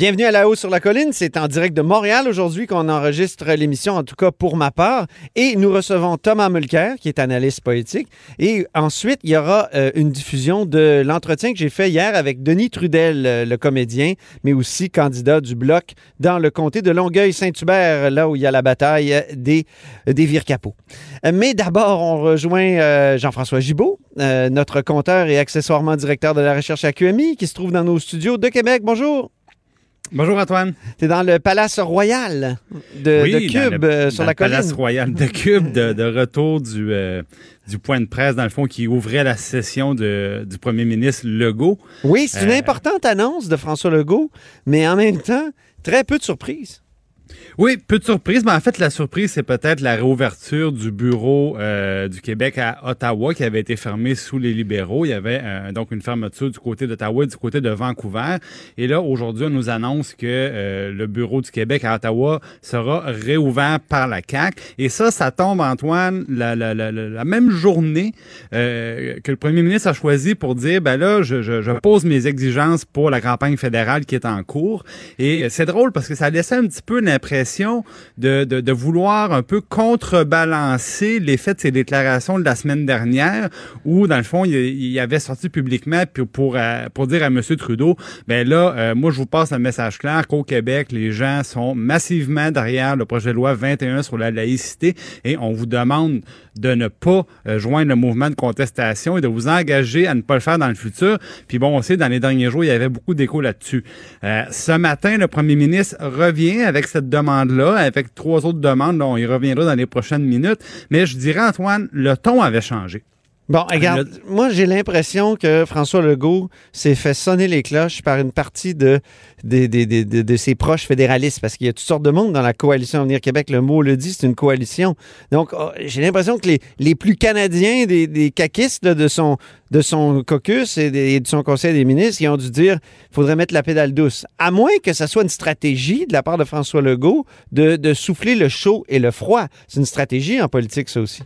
Bienvenue à La Haut sur la Colline. C'est en direct de Montréal aujourd'hui qu'on enregistre l'émission, en tout cas pour ma part. Et nous recevons Thomas Mulcair, qui est analyste politique. Et ensuite, il y aura euh, une diffusion de l'entretien que j'ai fait hier avec Denis Trudel, euh, le comédien, mais aussi candidat du Bloc dans le comté de Longueuil-Saint-Hubert, là où il y a la bataille des, des vire-capots. Euh, mais d'abord, on rejoint Jean-François Gibault, notre compteur et accessoirement directeur de la recherche à QMI, qui se trouve dans nos studios de Québec. Bonjour. Bonjour Antoine. Tu es dans le Palace Royal de, Cube euh, sur la colline. Palace Royal de Cube, de, retour du, euh, du point de presse, dans le fond, qui ouvrait la session de, du premier ministre Legault. Oui, c'est une euh, importante annonce de François Legault, mais en même temps, très peu de surprises. Oui, peu de surprise, mais en fait, la surprise, c'est peut-être la réouverture du bureau euh, du Québec à Ottawa qui avait été fermé sous les libéraux. Il y avait euh, donc une fermeture du côté d'Ottawa et du côté de Vancouver. Et là, aujourd'hui, on nous annonce que euh, le bureau du Québec à Ottawa sera réouvert par la CAC. Et ça, ça tombe, Antoine, la, la, la, la même journée que le premier ministre a choisi pour dire, ben là, je, je, je, pose mes exigences pour la campagne fédérale qui est en cours. Et c'est drôle parce que ça laissait un petit peu l'impression de, vouloir un peu contrebalancer l'effet de ses déclarations de la semaine dernière, où, dans le fond, il, il avait sorti publiquement pour, pour, euh, pour dire à M. Trudeau, ben là, euh, moi, je vous passe un message clair qu'au Québec, les gens sont massivement derrière le projet de loi 21 sur la laïcité et on vous demande de ne pas euh, joindre le mouvement de contestation et de vous engager à ne pas le faire dans le futur. Puis bon, on sait, dans les derniers jours, il y avait beaucoup d'écho là-dessus. ce matin, le premier ministre revient avec cette demande-là, avec trois autres demandes. on y reviendra dans les prochaines minutes. Mais je dirais, Antoine, le ton avait changé. Bon, regarde, moi j'ai l'impression que François Legault s'est fait sonner les cloches par une partie de, de, de, de ses proches fédéralistes, parce qu'il y a toutes sortes de monde dans la coalition Avenir Québec. Le mot le dit, c'est une coalition. Donc, oh, j'ai l'impression que les, les, plus canadiens des, des caquistes de, son, de son caucus et, de son conseil des ministres, ils ont dû dire qu'il faudrait mettre la pédale douce. À moins que ça soit une stratégie de la part de François Legault de souffler le chaud et le froid. C'est une stratégie en politique, ça aussi.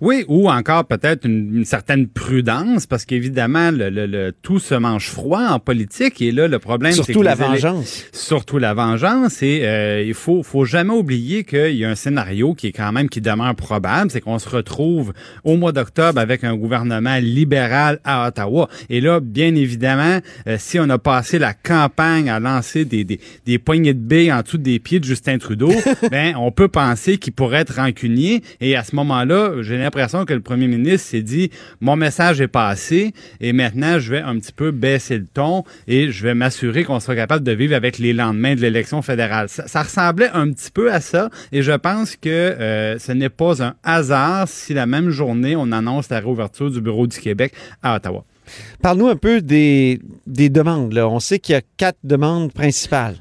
Oui, ou encore peut-être une, certaine prudence, parce qu'évidemment, le, le, tout se mange froid en politique, et là, le problème, c'est Surtout la vengeance. Surtout la vengeance, et euh, il faut, faut jamais oublier qu'il y a un scénario qui est quand même, qui demeure probable, c'est qu'on se retrouve au mois d'octobre avec un gouvernement libéral à Ottawa. Et là, bien évidemment, euh, si on a passé la campagne à lancer des, des, des poignées de billes en dessous des pieds de Justin Trudeau, ben, on peut penser qu'il pourrait être rancunier, et à ce moment-là, j'ai l'impression que le premier ministre s'est dit mon message est passé et maintenant je vais un petit peu baisser le ton et je vais m'assurer qu'on sera capable de vivre avec les lendemains de l'élection fédérale. Ça, ressemblait un petit peu à ça et je pense que euh, ce n'est pas un hasard si la même journée on annonce la réouverture du bureau du Québec à Ottawa. Parle-nous un peu des, des demandes. On sait qu'il y a quatre demandes principales.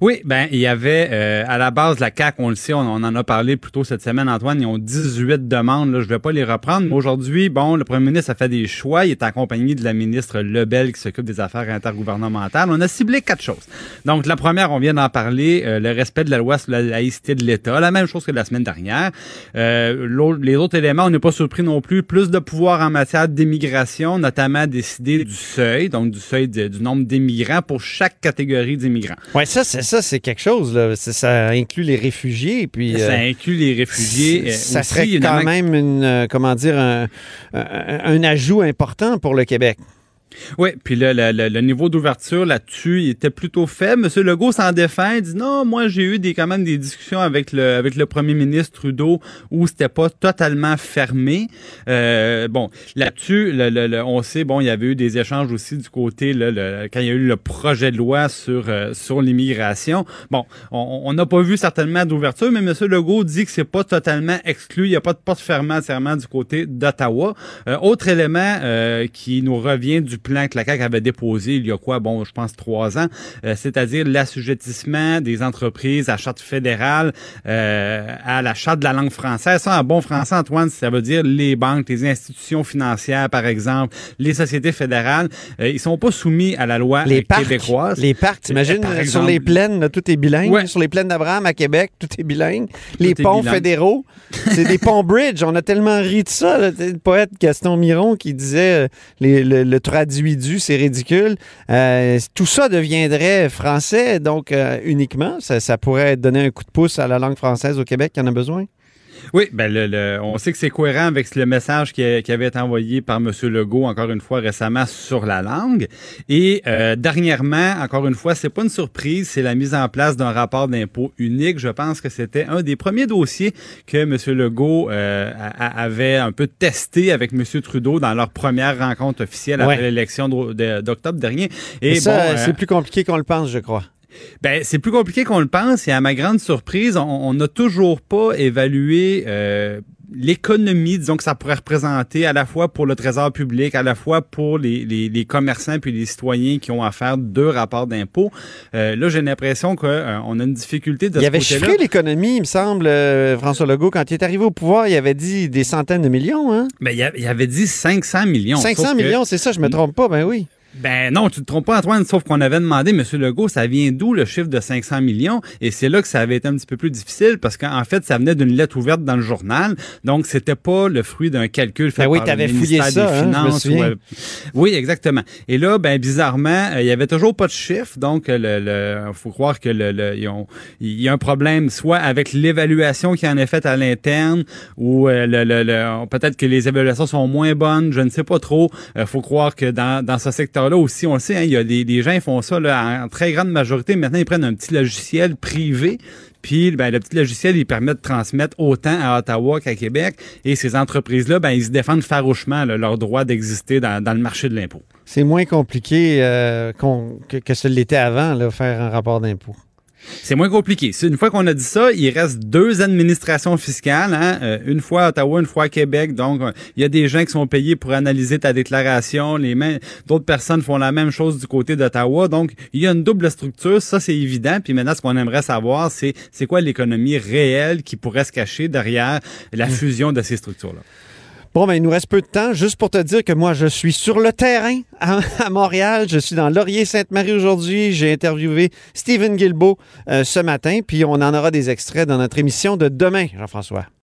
Oui, ben il y avait euh, à la base la CAC, on le sait, on, en a parlé plus tôt cette semaine, Antoine, ils ont 18 demandes, là, je vais pas les reprendre. Aujourd'hui, bon, le premier ministre a fait des choix, il est accompagné de la ministre Lebel qui s'occupe des affaires intergouvernementales. On a ciblé quatre choses. Donc la première, on vient d'en parler, euh, le respect de la loi sur la laïcité de l'État, la même chose que la semaine dernière. Euh, les autres éléments, on n'est pas surpris non plus, plus de pouvoir en matière d'immigration, notamment décider du seuil, donc du seuil du nombre d'immigrants pour chaque catégorie d'immigrants. C'est ça, c'est quelque chose. Là. Ça inclut les réfugiés. Puis, ça euh, inclut les réfugiés. Ça serait quand même une, euh, comment dire, un ajout important pour le Québec. Oui, puis là, le, niveau d'ouverture là-dessus, il était plutôt faible. Monsieur Legault s'en défend, il dit non, moi j'ai eu des quand même des discussions avec le avec le premier ministre Trudeau où c'était pas totalement fermé. Euh, bon, là-dessus, le, on sait, bon, il y avait eu des échanges aussi du côté le, quand il y a eu le projet de loi sur euh, sur l'immigration. Bon, on n'a pas vu certainement d'ouverture, mais Monsieur Legault dit que c'est pas totalement exclu. Il n'y a pas de porte fermée serment du côté d'Ottawa. Euh, autre élément qui nous revient du plan que la CAQ avait déposé il y a quoi, bon, je pense trois ans, euh, c'est-à-dire l'assujettissement des entreprises à charte fédérale euh, à la charte de la langue française. Ça, en bon français, Antoine, ça veut dire les banques, les institutions financières, par exemple, les sociétés fédérales. Euh, ils sont pas soumis à la loi les québécoise. Les parcs, t'imagines, sur les plaines, tout est bilingue. Sur les plaines d'Abraham à Québec, tout est bilingue. les ponts fédéraux, c'est des ponts bridge. On a tellement ri de ça. Le poète Gaston Miron qui disait les, le, le traduidu, c'est ridicule. Euh, tout ça deviendrait français, donc euh, uniquement. Ça, ça pourrait donner un coup de pouce à la langue française au Québec qui en a besoin? Oui, ben le, on sait que c'est cohérent avec le message qui, qui, avait été envoyé par M. Legault, encore une fois, récemment sur la langue. Et euh, dernièrement, encore une fois, c'est pas une surprise, c'est la mise en place d'un rapport d'impôt unique. Je pense que c'était un des premiers dossiers que M. Legault euh, avait un peu testé avec M. Trudeau dans leur première rencontre officielle après l'élection d'octobre dernier. Et, ça, c'est euh, plus compliqué qu'on le pense, je crois. Ben, c'est plus compliqué qu'on le pense et à ma grande surprise, on n'a toujours pas évalué euh, l'économie, disons que ça pourrait représenter à la fois pour le trésor public, à la fois pour les, les, les commerçants puis les citoyens qui ont à faire deux rapports d'impôts. Euh, là, j'ai l'impression qu'on euh, a une difficulté de Il avait chiffré l'économie, il me semble, euh, François Legault, quand il est arrivé au pouvoir, il avait dit des centaines de millions. Hein? Ben, il avait dit 500 millions. 500 millions, c'est ça, je me trompe pas, ben oui. Ben non, tu te trompes pas, Antoine, sauf qu'on avait demandé, M. Legault, ça vient d'où le chiffre de 500 millions? Et c'est là que ça avait été un petit peu plus difficile parce qu'en fait, ça venait d'une lettre ouverte dans le journal. Donc, c'était pas le fruit d'un calcul fait ben oui, par le ministère des ça, hein, Finances. Euh, oui, exactement. Et là, ben bizarrement, euh, il y avait toujours pas de chiffre. Donc, le, faut croire que le, il y a un problème soit avec l'évaluation qui en est faite à l'interne ou euh, le, peut-être que les évaluations sont moins bonnes, je ne sais pas trop. Il faut croire que dans, dans ce secteur là aussi, on le sait, hein, il y a des, gens qui font ça en très grande majorité. Maintenant, ils prennent un petit logiciel privé. Puis ben, le petit logiciel, il permet de transmettre autant à Ottawa qu'à Québec. Et ces entreprises-là, ben, ils se défendent farouchement leur droit d'exister dans, le marché de l'impôt. C'est moins compliqué euh, que, ce l'était avant, faire un rapport d'impôt. C'est moins compliqué. Une fois qu'on a dit ça, il reste deux administrations fiscales, hein? Euh, une fois à Ottawa, une fois à Québec. Donc, il y a des gens qui sont payés pour analyser ta déclaration. Les d'autres personnes font la même chose du côté d'Ottawa. Donc, il y a une double structure. Ça, c'est évident. Puis maintenant, ce qu'on aimerait savoir, c'est c'est quoi l'économie réelle qui pourrait se cacher derrière la mmh. fusion de ces structures-là? Bon, ben, il nous reste peu de temps. Juste pour te dire que moi, je suis sur le terrain à, Montréal. Je suis dans Laurier-Sainte-Marie aujourd'hui. J'ai interviewé Stephen Guilbeault euh, ce matin. Puis on en aura des extraits dans notre émission de demain, Jean-François.